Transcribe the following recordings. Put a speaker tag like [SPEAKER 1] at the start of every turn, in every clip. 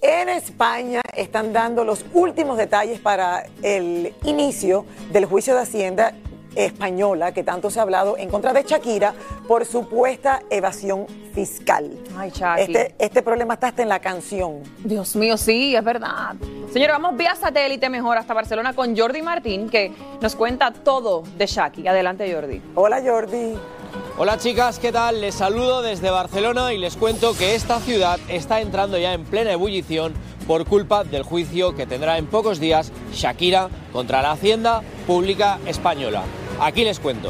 [SPEAKER 1] en España están dando los últimos detalles para el inicio del juicio de Hacienda española que tanto se ha hablado en contra de Shakira por supuesta evasión fiscal.
[SPEAKER 2] Ay.
[SPEAKER 1] Este, este problema está hasta en la canción.
[SPEAKER 2] Dios mío, sí, es verdad. Señora, vamos vía satélite mejor hasta Barcelona con Jordi Martín, que nos cuenta todo de Shaki. Adelante, Jordi.
[SPEAKER 1] Hola Jordi.
[SPEAKER 3] Hola chicas, ¿qué tal? Les saludo desde Barcelona y les cuento que esta ciudad está entrando ya en plena ebullición por culpa del juicio que tendrá en pocos días Shakira contra la Hacienda Pública Española. Aquí les cuento.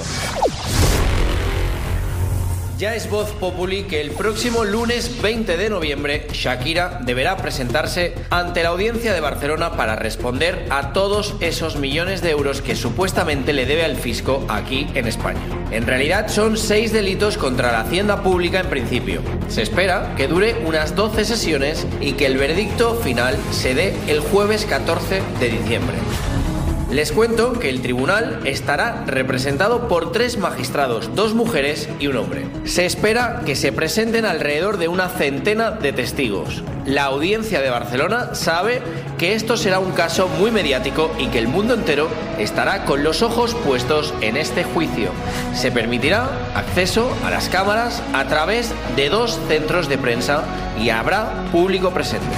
[SPEAKER 3] Ya es voz populi que el próximo lunes 20 de noviembre Shakira deberá presentarse ante la audiencia de Barcelona para responder a todos esos millones de euros que supuestamente le debe al fisco aquí en España. En realidad son seis delitos contra la hacienda pública en principio. Se espera que dure unas 12 sesiones y que el veredicto final se dé el jueves 14 de diciembre. Les cuento que el tribunal estará representado por tres magistrados, dos mujeres y un hombre. Se espera que se presenten alrededor de una centena de testigos. La audiencia de Barcelona sabe que esto será un caso muy mediático y que el mundo entero estará con los ojos puestos en este juicio. Se permitirá acceso a las cámaras a través de dos centros de prensa y habrá público presente.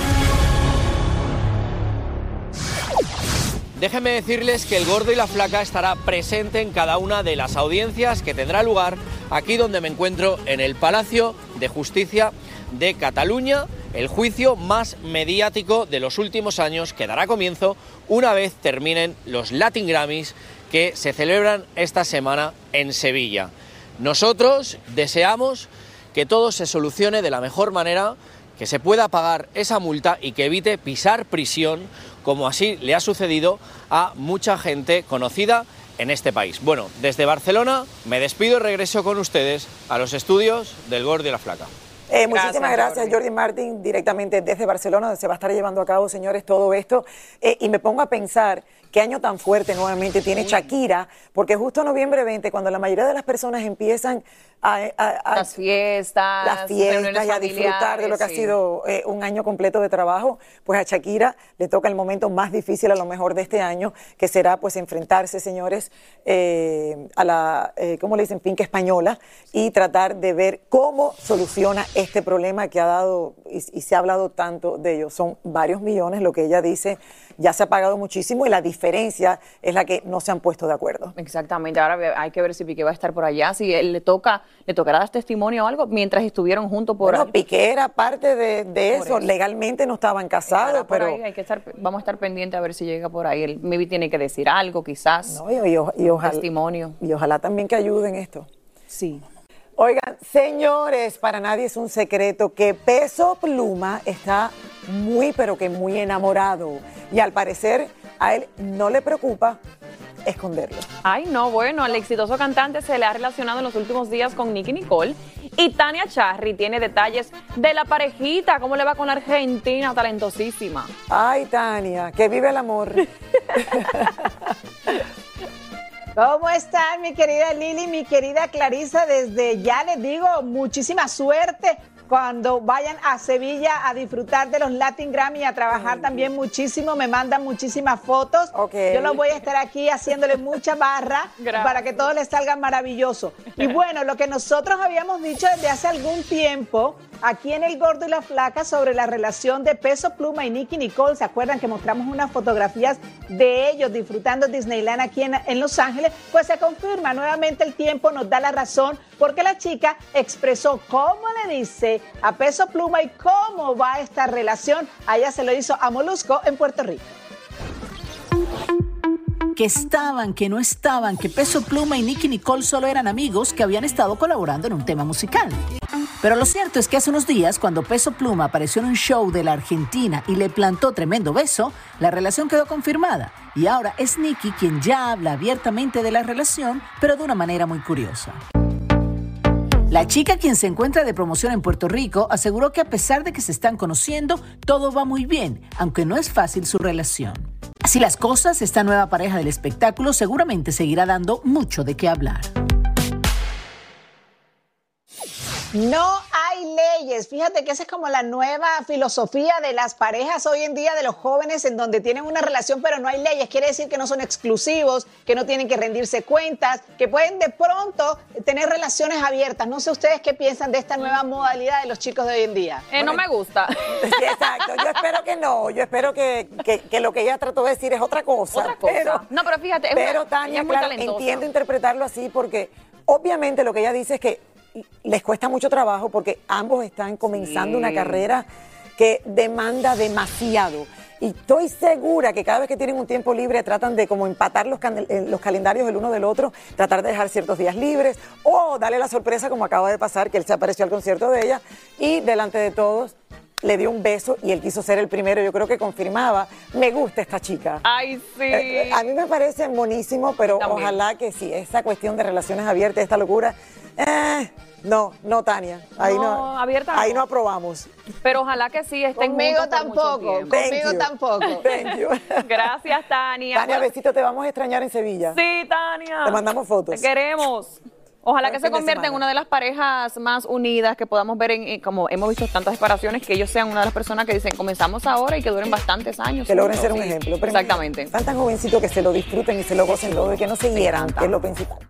[SPEAKER 3] Déjenme decirles que el gordo y la flaca estará presente en cada una de las audiencias que tendrá lugar aquí donde me encuentro en el Palacio de Justicia de Cataluña, el juicio más mediático de los últimos años que dará comienzo una vez terminen los Latin Grammys que se celebran esta semana en Sevilla. Nosotros deseamos que todo se solucione de la mejor manera, que se pueda pagar esa multa y que evite pisar prisión como así le ha sucedido a mucha gente conocida en este país. Bueno, desde Barcelona me despido y regreso con ustedes a los estudios del Gordo y la Flaca.
[SPEAKER 1] Eh, muchísimas gracias, Jordi Martin, directamente desde Barcelona, donde se va a estar llevando a cabo, señores, todo esto. Eh, y me pongo a pensar qué año tan fuerte nuevamente tiene Shakira, porque justo noviembre 20, cuando la mayoría de las personas empiezan a, a- a-
[SPEAKER 2] Las fiestas,
[SPEAKER 1] las fiestas y a disfrutar de lo que ha sido eh, un año completo de trabajo, pues a Shakira le toca el momento más difícil a lo mejor de este año, que será pues enfrentarse, señores, eh, a la, eh, ¿cómo le dicen?, finca española y tratar de ver cómo soluciona este problema que ha dado y, y se ha hablado tanto de ellos. Son varios millones, lo que ella dice, ya se ha pagado muchísimo y la diferencia es la que no se han puesto de acuerdo.
[SPEAKER 2] Exactamente, ahora hay que ver si Piqué va a estar por allá, si él le toca, le tocará dar testimonio o algo mientras estuvieron juntos por
[SPEAKER 1] Bueno,
[SPEAKER 2] ahí.
[SPEAKER 1] Piqué era parte de, eso.
[SPEAKER 2] eso.
[SPEAKER 1] legalmente no estaban casados, pero...
[SPEAKER 2] ahí, hay que estar, vamos a estar pendientes a ver si llega por ahí. Él maybe tiene que decir algo, quizás.
[SPEAKER 1] No, y, y ojalá,
[SPEAKER 2] Testimonio.
[SPEAKER 1] y ojalá también que ayuden esto.
[SPEAKER 2] Sí.
[SPEAKER 1] Oigan, señores, para nadie es un secreto que Peso Pluma está muy, pero que muy enamorado. Y al parecer a él no le preocupa esconderlo.
[SPEAKER 2] Ay, no, bueno, el exitoso cantante se le ha relacionado en los últimos días con Nicky Nicole y Tania Charry tiene detalles de la parejita, cómo le va con la argentina talentosísima.
[SPEAKER 1] Ay, Tania, que vive el amor.
[SPEAKER 4] ¿Cómo están, mi querida Lili, mi querida Clarisa? Desde ya les digo muchísima suerte cuando vayan a Sevilla a disfrutar de los Latin Grammy y a trabajar también muchísimo. Me mandan muchísimas fotos. Yo los voy a estar aquí haciéndole mucha barra
[SPEAKER 2] Gracias.
[SPEAKER 4] para que todo les salga maravilloso. Y bueno, lo que nosotros habíamos dicho desde hace algún tiempo aquí en El Gordo y la Flaca sobre la relación de Peso Pluma y Nicky Nicole. ¿Se acuerdan que mostramos unas fotografías de ellos disfrutando Disneyland aquí en, en Los Ángeles? Pues se confirma nuevamente el tiempo, nos da la razón, porque la chica expresó cómo le dice a Peso Pluma y cómo va esta relación. A ella se lo hizo a Molusco en Puerto Rico.
[SPEAKER 5] que estaban, que no estaban, que Peso Pluma y Nicky Nicole solo eran amigos que habían estado colaborando en un tema musical. Pero lo cierto es que hace unos días, cuando Peso Pluma apareció en un show de la Argentina y le plantó tremendo beso, la relación quedó confirmada. Y ahora es Nicky quien ya habla abiertamente de la relación, pero de una manera muy curiosa. La chica, quien se encuentra de promoción en Puerto Rico, aseguró que a pesar de que se están conociendo, todo va muy bien, aunque no es fácil su relación. Así las cosas, esta nueva pareja del espectáculo seguramente seguirá dando mucho de qué hablar.
[SPEAKER 4] No hay leyes. Fíjate que esa es como la nueva filosofía de las parejas hoy en día, de los jóvenes, en donde tienen una relación, pero no hay leyes. Quiere decir que no son exclusivos, que no tienen que rendirse cuentas, que pueden de pronto tener relaciones abiertas. No sé ustedes qué piensan de esta nueva modalidad de los chicos de hoy en día.
[SPEAKER 2] Eh, no me gusta.
[SPEAKER 1] Sí, exacto. Yo espero que no. Yo espero que, que- que lo que ella trató de decir es otra cosa.
[SPEAKER 2] Otra cosa.
[SPEAKER 1] Pero,
[SPEAKER 2] No, pero fíjate, es
[SPEAKER 1] pero
[SPEAKER 2] una-
[SPEAKER 1] Tania,
[SPEAKER 2] ella es muy
[SPEAKER 1] claro,
[SPEAKER 2] talentosa.
[SPEAKER 1] entiendo interpretarlo así porque obviamente lo que ella dice es que les cuesta mucho trabajo porque ambos están comenzando
[SPEAKER 2] Sí.
[SPEAKER 1] una carrera que demanda demasiado. Y estoy segura que cada vez que tienen un tiempo libre tratan de como empatar los, eh, los calendarios el uno del otro, tratar de dejar ciertos días libres o darle la sorpresa como acaba de pasar, que él se apareció al concierto de ella y delante de todos le dio un beso y él quiso ser el primero. Yo creo que confirmaba, me gusta esta chica.
[SPEAKER 2] Ay, sí.
[SPEAKER 1] Eh, eh, a mí me parece buenísimo, pero
[SPEAKER 2] También.
[SPEAKER 1] ojalá que sí, esa cuestión de relaciones abiertas, esta locura, eh, no, no, Tania, ahí no,
[SPEAKER 2] No, abierta
[SPEAKER 1] ahí
[SPEAKER 2] no.
[SPEAKER 1] no aprobamos.
[SPEAKER 2] Pero ojalá que sí estén
[SPEAKER 4] Conmigo tampoco, conmigo
[SPEAKER 1] Thank you.
[SPEAKER 4] tampoco.
[SPEAKER 1] Thank you.
[SPEAKER 2] Gracias, Tania.
[SPEAKER 1] Tania, besito, te vamos a extrañar en Sevilla.
[SPEAKER 2] Sí, Tania.
[SPEAKER 1] Te mandamos fotos.
[SPEAKER 2] Te queremos. Ojalá que se convierta en una de las parejas más unidas que podamos ver en, como hemos visto tantas separaciones, que ellos sean una de las personas que dicen comenzamos ahora y que duren bastantes años.
[SPEAKER 1] Que logren ser un
[SPEAKER 2] sí.
[SPEAKER 1] ejemplo. Pero
[SPEAKER 2] Exactamente.
[SPEAKER 1] Están tan jovencitos que se lo disfruten y se lo gocen todo y que no se hieran, que es lo principal.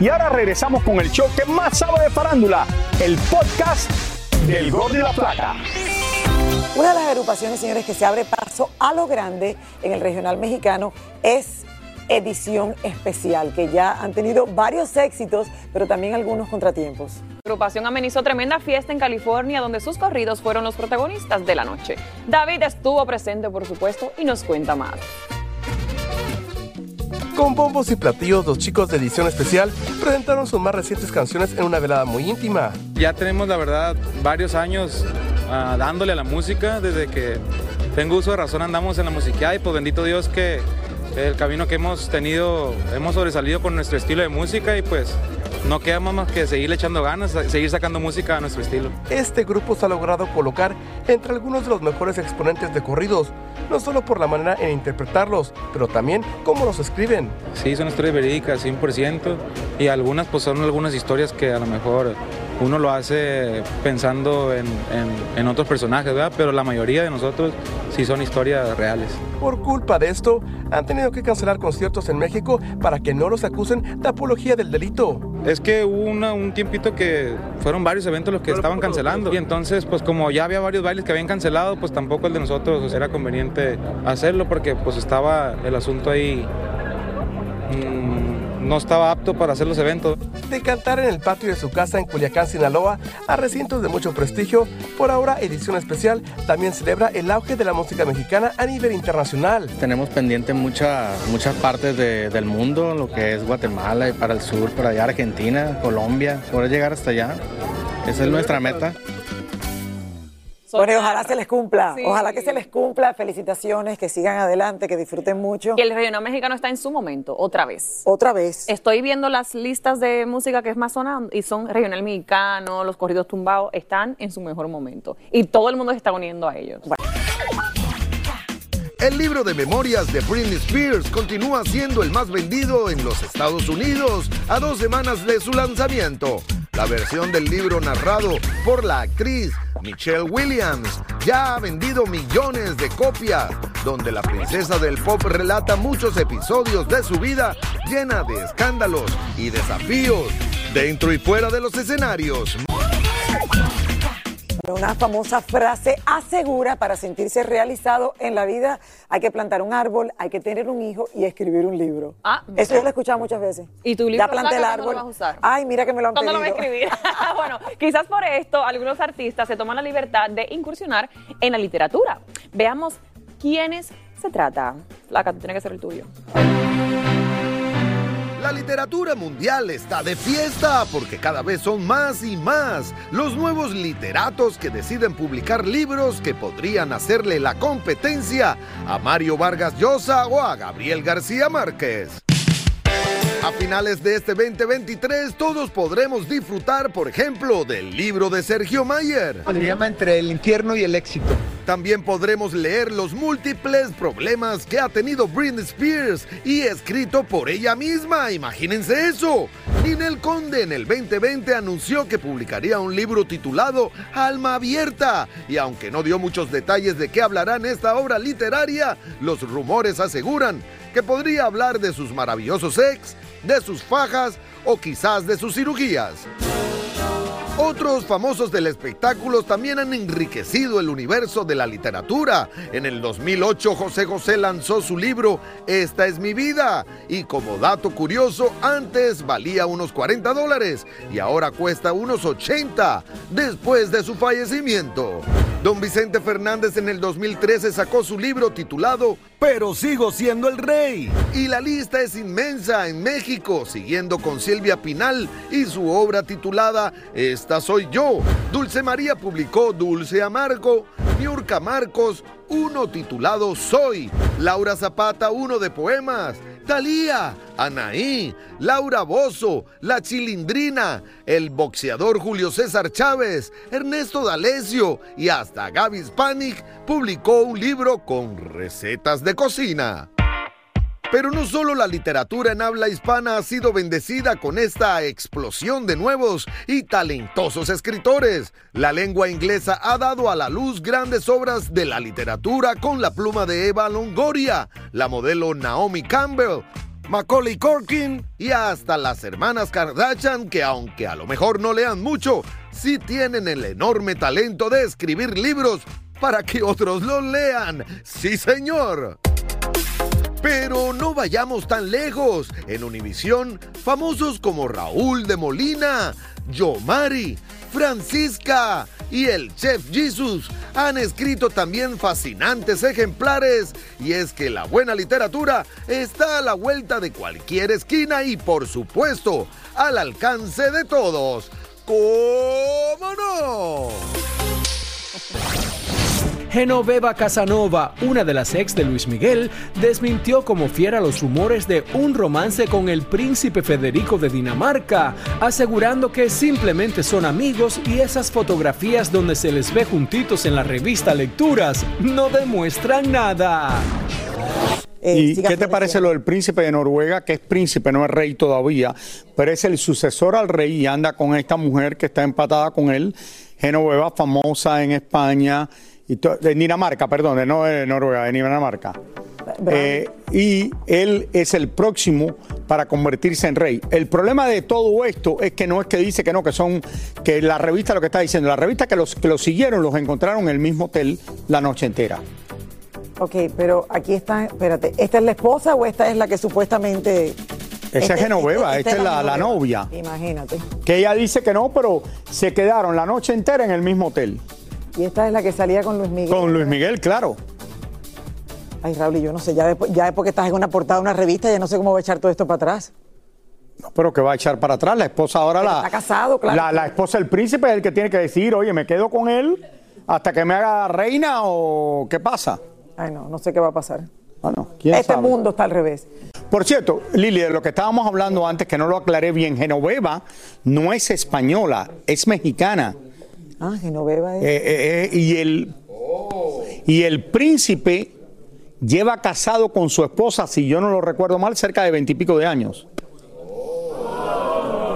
[SPEAKER 6] Y ahora regresamos con el show que más sabe de farándula, el podcast del Gol de la Plata.
[SPEAKER 1] Una de las agrupaciones, señores, que se abre paso a lo grande en el regional mexicano es Edición Especial, que ya han tenido varios éxitos, pero también algunos contratiempos.
[SPEAKER 2] La agrupación amenizó tremenda fiesta en California donde sus corridos fueron los protagonistas de la noche. David estuvo presente, por supuesto, y nos cuenta más.
[SPEAKER 7] Con bombos y platillos, los chicos de edición especial presentaron sus más recientes canciones en una velada muy íntima.
[SPEAKER 8] Ya tenemos, la verdad, varios años ah, dándole a la música. Desde que tengo uso de razón andamos en la música y pues bendito Dios que el camino que hemos tenido, hemos sobresalido con nuestro estilo de música y pues no queda más que seguirle echando ganas, seguir sacando música a nuestro estilo.
[SPEAKER 7] Este grupo se ha logrado colocar entre algunos de los mejores exponentes de corridos, no solo por la manera en interpretarlos, pero también cómo los escriben.
[SPEAKER 8] Sí, son historias verídicas, 100%, y algunas pues son algunas historias que a lo mejor uno lo hace pensando en, en- en otros personajes, ¿verdad? Pero la mayoría de nosotros sí son historias reales.
[SPEAKER 7] Por culpa de esto, han tenido que cancelar conciertos en México para que no los acusen de apología del delito.
[SPEAKER 8] Es que hubo una- un tiempito que fueron varios eventos los que estaban cancelando y entonces pues como ya había varios bailes que habían cancelado pues tampoco el de nosotros era conveniente hacerlo porque pues estaba el asunto ahí mm, no estaba apto para hacer los eventos.
[SPEAKER 7] De cantar en el patio de su casa en Culiacán, Sinaloa, a recintos de mucho prestigio, por ahora Edición Especial también celebra el auge de la música mexicana a nivel internacional.
[SPEAKER 9] Tenemos pendiente mucha- muchas partes de- del mundo, lo que es Guatemala y para el sur, para allá Argentina, Colombia, poder llegar hasta allá. Esa es nuestra meta.
[SPEAKER 1] Bueno, y ojalá se les cumpla,
[SPEAKER 2] Sí.
[SPEAKER 1] ojalá que se les cumpla. Felicitaciones, que sigan adelante, que disfruten mucho.
[SPEAKER 2] Y el regional mexicano está en su momento, otra vez.
[SPEAKER 1] Otra vez.
[SPEAKER 2] Estoy viendo las listas de música que es más sonando y son regional mexicano, los corridos tumbados, están en su mejor momento. Y todo el mundo se está uniendo a ellos.
[SPEAKER 10] El libro de memorias de Britney Spears continúa siendo el más vendido en los Estados Unidos a dos semanas de su lanzamiento. La versión del libro narrado por la actriz Michelle Williams ya ha vendido millones de copias, donde la princesa del pop relata muchos episodios de su vida llena de escándalos y desafíos dentro y fuera de los escenarios.
[SPEAKER 1] Una famosa frase asegura para sentirse realizado en la vida hay que plantar un árbol, hay que tener un hijo y escribir un libro.
[SPEAKER 2] Ah,
[SPEAKER 1] Eso yo lo he escuchado muchas veces.
[SPEAKER 2] ¿Y tu libro
[SPEAKER 1] Ya planté el árbol.
[SPEAKER 2] lo vas a usar?
[SPEAKER 1] Ay, mira que me lo han
[SPEAKER 2] ¿Cuándo lo
[SPEAKER 1] pedido.
[SPEAKER 2] va a escribir? bueno, quizás por esto algunos artistas se toman la libertad de incursionar en la literatura. Veamos quiénes se trata. Flaca, tú tienes que ser el tuyo.
[SPEAKER 10] La literatura mundial está de fiesta porque cada vez son más y más los nuevos literatos que deciden publicar libros que podrían hacerle la competencia a Mario Vargas Llosa o a Gabriel García Márquez. A finales de este 2023 todos podremos disfrutar, por ejemplo, del libro de Sergio Mayer.
[SPEAKER 11] Se llama Entre el infierno y el éxito.
[SPEAKER 10] También podremos leer los múltiples problemas que ha tenido Britney Spears y escrito por ella misma. Imagínense eso. Ninel Conde en el 2020 anunció que publicaría un libro titulado Alma Abierta. Y aunque no dio muchos detalles de qué hablará en esta obra literaria, los rumores aseguran que podría hablar de sus maravillosos ex, de sus fajas o quizás de sus cirugías. Otros famosos del espectáculo también han enriquecido el universo de la literatura. En el 2008 José José lanzó su libro Esta es mi vida y como dato curioso antes valía unos 40 dólares y ahora cuesta unos 80 después de su fallecimiento. Don Vicente Fernández en el 2013 sacó su libro titulado Pero sigo siendo el rey. Y la lista es inmensa en México, siguiendo con Silvia Pinal y su obra titulada Esta soy yo. Dulce María publicó Dulce Amargo, Niurka Marcos, uno titulado Soy, Laura Zapata, uno de poemas, Talía, Anaí, Laura Bozo, La Chilindrina, el boxeador Julio César Chávez, Ernesto D'Alessio. Y hasta Gaby Spanik publicó un libro con recetas de cocina. Pero no solo la literatura en habla hispana ha sido bendecida con esta explosión de nuevos y talentosos escritores. La lengua inglesa ha dado a la luz grandes obras de la literatura con la pluma de Eva Longoria, la modelo Naomi Campbell, Macaulay Corkin y hasta las hermanas Kardashian que aunque a lo mejor no lean mucho, sí tienen el enorme talento de escribir libros para que otros los lean. Sí, señor. Pero no vayamos tan lejos. En Univisión, famosos como Raúl de Molina, Yomari, Francisca y el Chef Jesus han escrito también fascinantes ejemplares. Y es que la buena literatura está a la vuelta de cualquier esquina y por supuesto al alcance de todos. ¿Cómo no?
[SPEAKER 12] Genoveva Casanova, una de las ex de Luis Miguel, desmintió como fiera los rumores de un romance con el príncipe Federico de Dinamarca, asegurando que simplemente son amigos y esas fotografías donde se les ve juntitos en la revista Lecturas no demuestran nada.
[SPEAKER 6] ¿Y qué te parece lo del príncipe de Noruega, que es príncipe, no es rey todavía, pero es el sucesor al rey y anda con esta mujer que está empatada con él, Genoveva, famosa en España, y de Dinamarca, perdón, no de Noruega, de Dinamarca. Eh, y él es el próximo para convertirse en rey. El problema de todo esto es que no es que dice que no, que son, que la revista lo que está diciendo, la revista que los que lo siguieron los encontraron en el mismo hotel la noche entera.
[SPEAKER 1] Ok, pero aquí está, espérate, ¿esta es la esposa o esta es la que supuestamente...
[SPEAKER 6] Esa es Genoveva, esta, es la, la, novia.
[SPEAKER 1] Imagínate.
[SPEAKER 6] Que ella dice que no, pero se quedaron la noche entera en el mismo hotel.
[SPEAKER 1] Y esta es la que salía con Luis Miguel.
[SPEAKER 6] Con Luis Miguel, claro.
[SPEAKER 1] Ay, Raúl, y yo no sé, ya, ya es porque estás en una portada de una revista, ya no sé cómo va a echar todo esto para atrás.
[SPEAKER 6] No, pero que va a echar para atrás. La esposa ahora la.
[SPEAKER 1] Está casado, claro.
[SPEAKER 6] La, la esposa del príncipe es el que tiene que decir, oye, me quedo con él hasta que me haga reina o qué pasa.
[SPEAKER 1] Ay, no, no sé qué va a pasar.
[SPEAKER 6] Bueno, ¿quién
[SPEAKER 1] este
[SPEAKER 6] sabe?
[SPEAKER 1] mundo está al revés.
[SPEAKER 6] Por cierto, Lili, de lo que estábamos hablando antes, que no lo aclaré bien, Genoveva no es española, es mexicana.
[SPEAKER 1] Ah, Genoveva es.
[SPEAKER 6] Eh, eh, eh, y, el, y el príncipe lleva casado con su esposa, si yo no lo recuerdo mal, cerca de veintipico de años.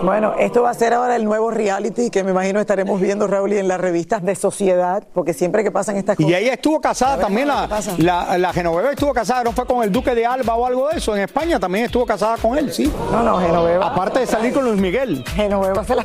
[SPEAKER 1] Bueno, esto va a ser ahora el nuevo reality que me imagino estaremos viendo, Raúl, y en las revistas de sociedad, porque siempre que pasan estas cosas.
[SPEAKER 6] Y ella estuvo casada también, la, la, la, Genoveva estuvo casada, no fue con el Duque de Alba o algo de eso, en España también estuvo casada con él, sí.
[SPEAKER 1] No, no, Genoveva.
[SPEAKER 6] Aparte de salir con Luis Miguel.
[SPEAKER 1] Genoveva se la.